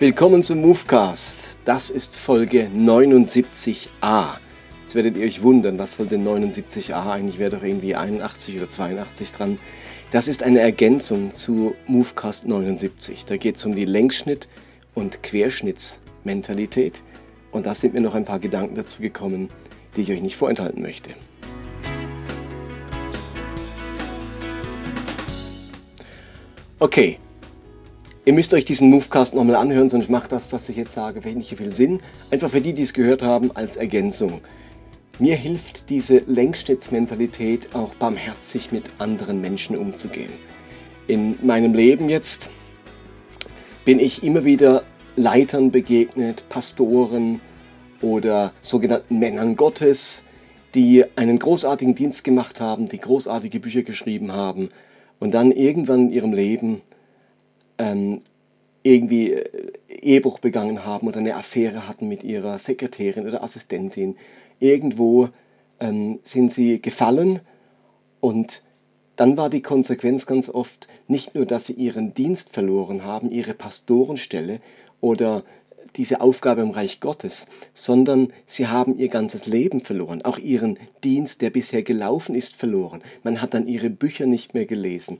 Willkommen zum Movecast. Das ist Folge 79a. Jetzt werdet ihr euch wundern, was soll denn 79a? Eigentlich wäre doch irgendwie 81 oder 82 dran. Das ist eine Ergänzung zu Movecast 79. Da geht es um die Längsschnitt- und Querschnittsmentalität. Und da sind mir noch ein paar Gedanken dazu gekommen, die ich euch nicht vorenthalten möchte. Okay, Ihr müsst euch diesen Movecast nochmal anhören, sonst macht das, was ich jetzt sage, wenig viel Sinn. Einfach für die, die es gehört haben, als Ergänzung. Mir hilft diese Längsschnittsmentalität auch barmherzig mit anderen Menschen umzugehen. In meinem Leben jetzt bin ich immer wieder Leitern begegnet, Pastoren oder sogenannten Männern Gottes, die einen großartigen Dienst gemacht haben, die großartige Bücher geschrieben haben und dann irgendwann in ihrem Leben ähm, irgendwie äh, Ehebruch begangen haben oder eine Affäre hatten mit ihrer Sekretärin oder Assistentin. Irgendwo ähm, sind sie gefallen und dann war die Konsequenz ganz oft nicht nur, dass sie ihren Dienst verloren haben, ihre Pastorenstelle oder diese Aufgabe im Reich Gottes, sondern sie haben ihr ganzes Leben verloren, auch ihren Dienst, der bisher gelaufen ist, verloren. Man hat dann ihre Bücher nicht mehr gelesen.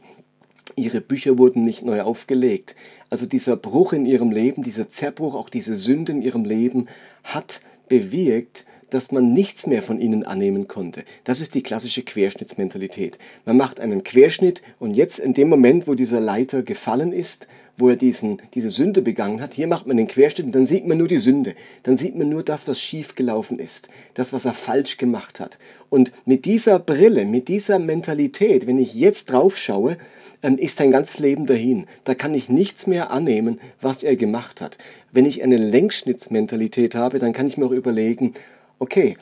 Ihre Bücher wurden nicht neu aufgelegt. Also dieser Bruch in ihrem Leben, dieser Zerbruch, auch diese Sünde in ihrem Leben hat bewirkt, dass man nichts mehr von ihnen annehmen konnte. Das ist die klassische Querschnittsmentalität. Man macht einen Querschnitt und jetzt in dem Moment, wo dieser Leiter gefallen ist, wo er diesen, diese Sünde begangen hat, hier macht man den Querschnitt und dann sieht man nur die Sünde. Dann sieht man nur das, was schief gelaufen ist, das, was er falsch gemacht hat. Und mit dieser Brille, mit dieser Mentalität, wenn ich jetzt drauf schaue, ist sein ganzes Leben dahin. Da kann ich nichts mehr annehmen, was er gemacht hat. Wenn ich eine Längsschnittsmentalität habe, dann kann ich mir auch überlegen, okay,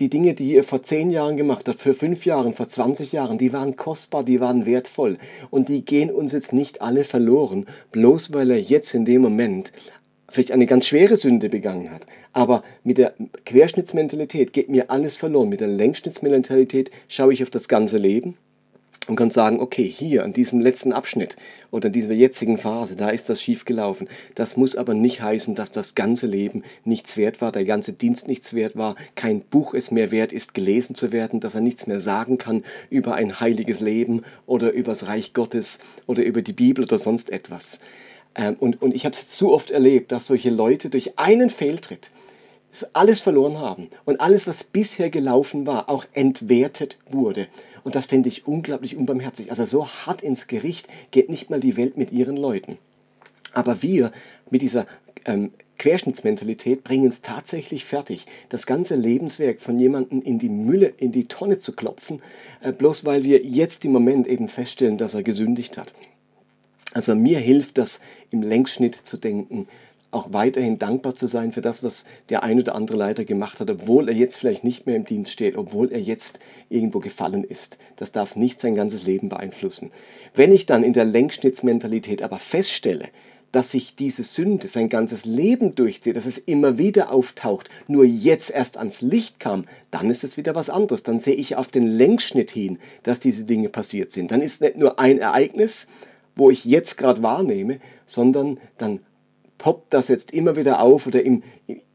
die Dinge, die ihr vor zehn Jahren gemacht habt, für fünf Jahren, vor 20 Jahren, die waren kostbar, die waren wertvoll. Und die gehen uns jetzt nicht alle verloren, bloß weil er jetzt in dem Moment vielleicht eine ganz schwere Sünde begangen hat. Aber mit der Querschnittsmentalität geht mir alles verloren. Mit der Längsschnittsmentalität schaue ich auf das ganze Leben und kann sagen, okay, hier an diesem letzten Abschnitt oder in dieser jetzigen Phase, da ist was schiefgelaufen. Das muss aber nicht heißen, dass das ganze Leben nichts wert war, der ganze Dienst nichts wert war, kein Buch es mehr wert ist, gelesen zu werden, dass er nichts mehr sagen kann über ein heiliges Leben oder über das Reich Gottes oder über die Bibel oder sonst etwas. Ähm, und, und ich habe es zu oft erlebt, dass solche Leute durch einen Fehltritt alles verloren haben und alles, was bisher gelaufen war, auch entwertet wurde. Und das fände ich unglaublich unbarmherzig. Also so hart ins Gericht geht nicht mal die Welt mit ihren Leuten. Aber wir mit dieser ähm, Querschnittsmentalität bringen es tatsächlich fertig, das ganze Lebenswerk von jemandem in die Mülle, in die Tonne zu klopfen, äh, bloß weil wir jetzt im Moment eben feststellen, dass er gesündigt hat. Also mir hilft das im Längsschnitt zu denken, auch weiterhin dankbar zu sein für das, was der ein oder andere Leiter gemacht hat, obwohl er jetzt vielleicht nicht mehr im Dienst steht, obwohl er jetzt irgendwo gefallen ist. Das darf nicht sein ganzes Leben beeinflussen. Wenn ich dann in der Längsschnittsmentalität aber feststelle, dass sich diese Sünde sein ganzes Leben durchzieht, dass es immer wieder auftaucht, nur jetzt erst ans Licht kam, dann ist es wieder was anderes. Dann sehe ich auf den Längsschnitt hin, dass diese Dinge passiert sind. Dann ist nicht nur ein Ereignis, wo ich jetzt gerade wahrnehme, sondern dann poppt das jetzt immer wieder auf oder im,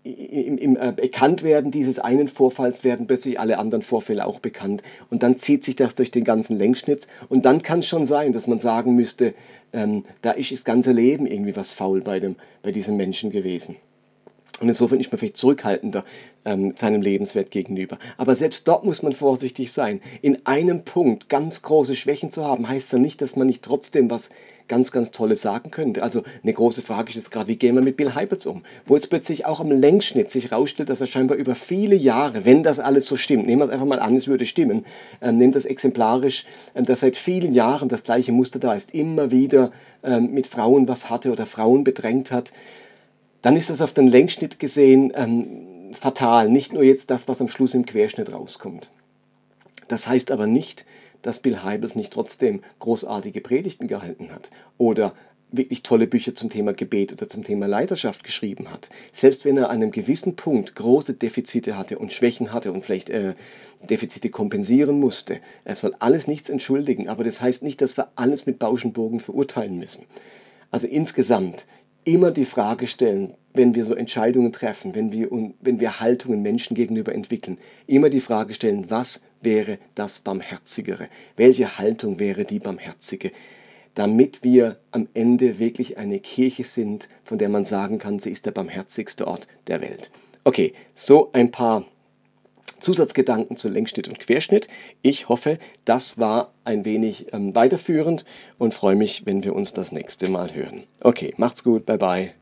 im, im äh, Bekanntwerden dieses einen Vorfalls werden plötzlich alle anderen Vorfälle auch bekannt. Und dann zieht sich das durch den ganzen Längsschnitt. Und dann kann es schon sein, dass man sagen müsste, ähm, da ist das ganze Leben irgendwie was faul bei, dem, bei diesem Menschen gewesen. Und insofern ist man vielleicht zurückhaltender ähm, seinem Lebenswert gegenüber. Aber selbst dort muss man vorsichtig sein. In einem Punkt ganz große Schwächen zu haben, heißt ja nicht, dass man nicht trotzdem was ganz, ganz Tolles sagen könnte. Also eine große Frage ist jetzt gerade, wie gehen wir mit Bill Hybels um? Wo jetzt plötzlich auch am Längsschnitt sich herausstellt, dass er scheinbar über viele Jahre, wenn das alles so stimmt, nehmen wir es einfach mal an, es würde stimmen, ähm, nehmen das exemplarisch, ähm, dass seit vielen Jahren das gleiche Muster da ist, immer wieder ähm, mit Frauen was hatte oder Frauen bedrängt hat, dann ist das auf den Längsschnitt gesehen ähm, fatal. Nicht nur jetzt das, was am Schluss im Querschnitt rauskommt. Das heißt aber nicht, dass Bill Hybels nicht trotzdem großartige Predigten gehalten hat oder wirklich tolle Bücher zum Thema Gebet oder zum Thema Leiterschaft geschrieben hat. Selbst wenn er an einem gewissen Punkt große Defizite hatte und Schwächen hatte und vielleicht äh, Defizite kompensieren musste. Er soll alles nichts entschuldigen, aber das heißt nicht, dass wir alles mit Bauschenbogen verurteilen müssen. Also insgesamt immer die Frage stellen, wenn wir so Entscheidungen treffen, wenn wir, wenn wir Haltungen Menschen gegenüber entwickeln, immer die Frage stellen, was wäre das Barmherzigere? Welche Haltung wäre die Barmherzige? Damit wir am Ende wirklich eine Kirche sind, von der man sagen kann, sie ist der barmherzigste Ort der Welt. Okay, so ein paar Zusatzgedanken zu Längsschnitt und Querschnitt. Ich hoffe, das war ein wenig ähm, weiterführend und freue mich, wenn wir uns das nächste Mal hören. Okay, macht's gut, bye bye.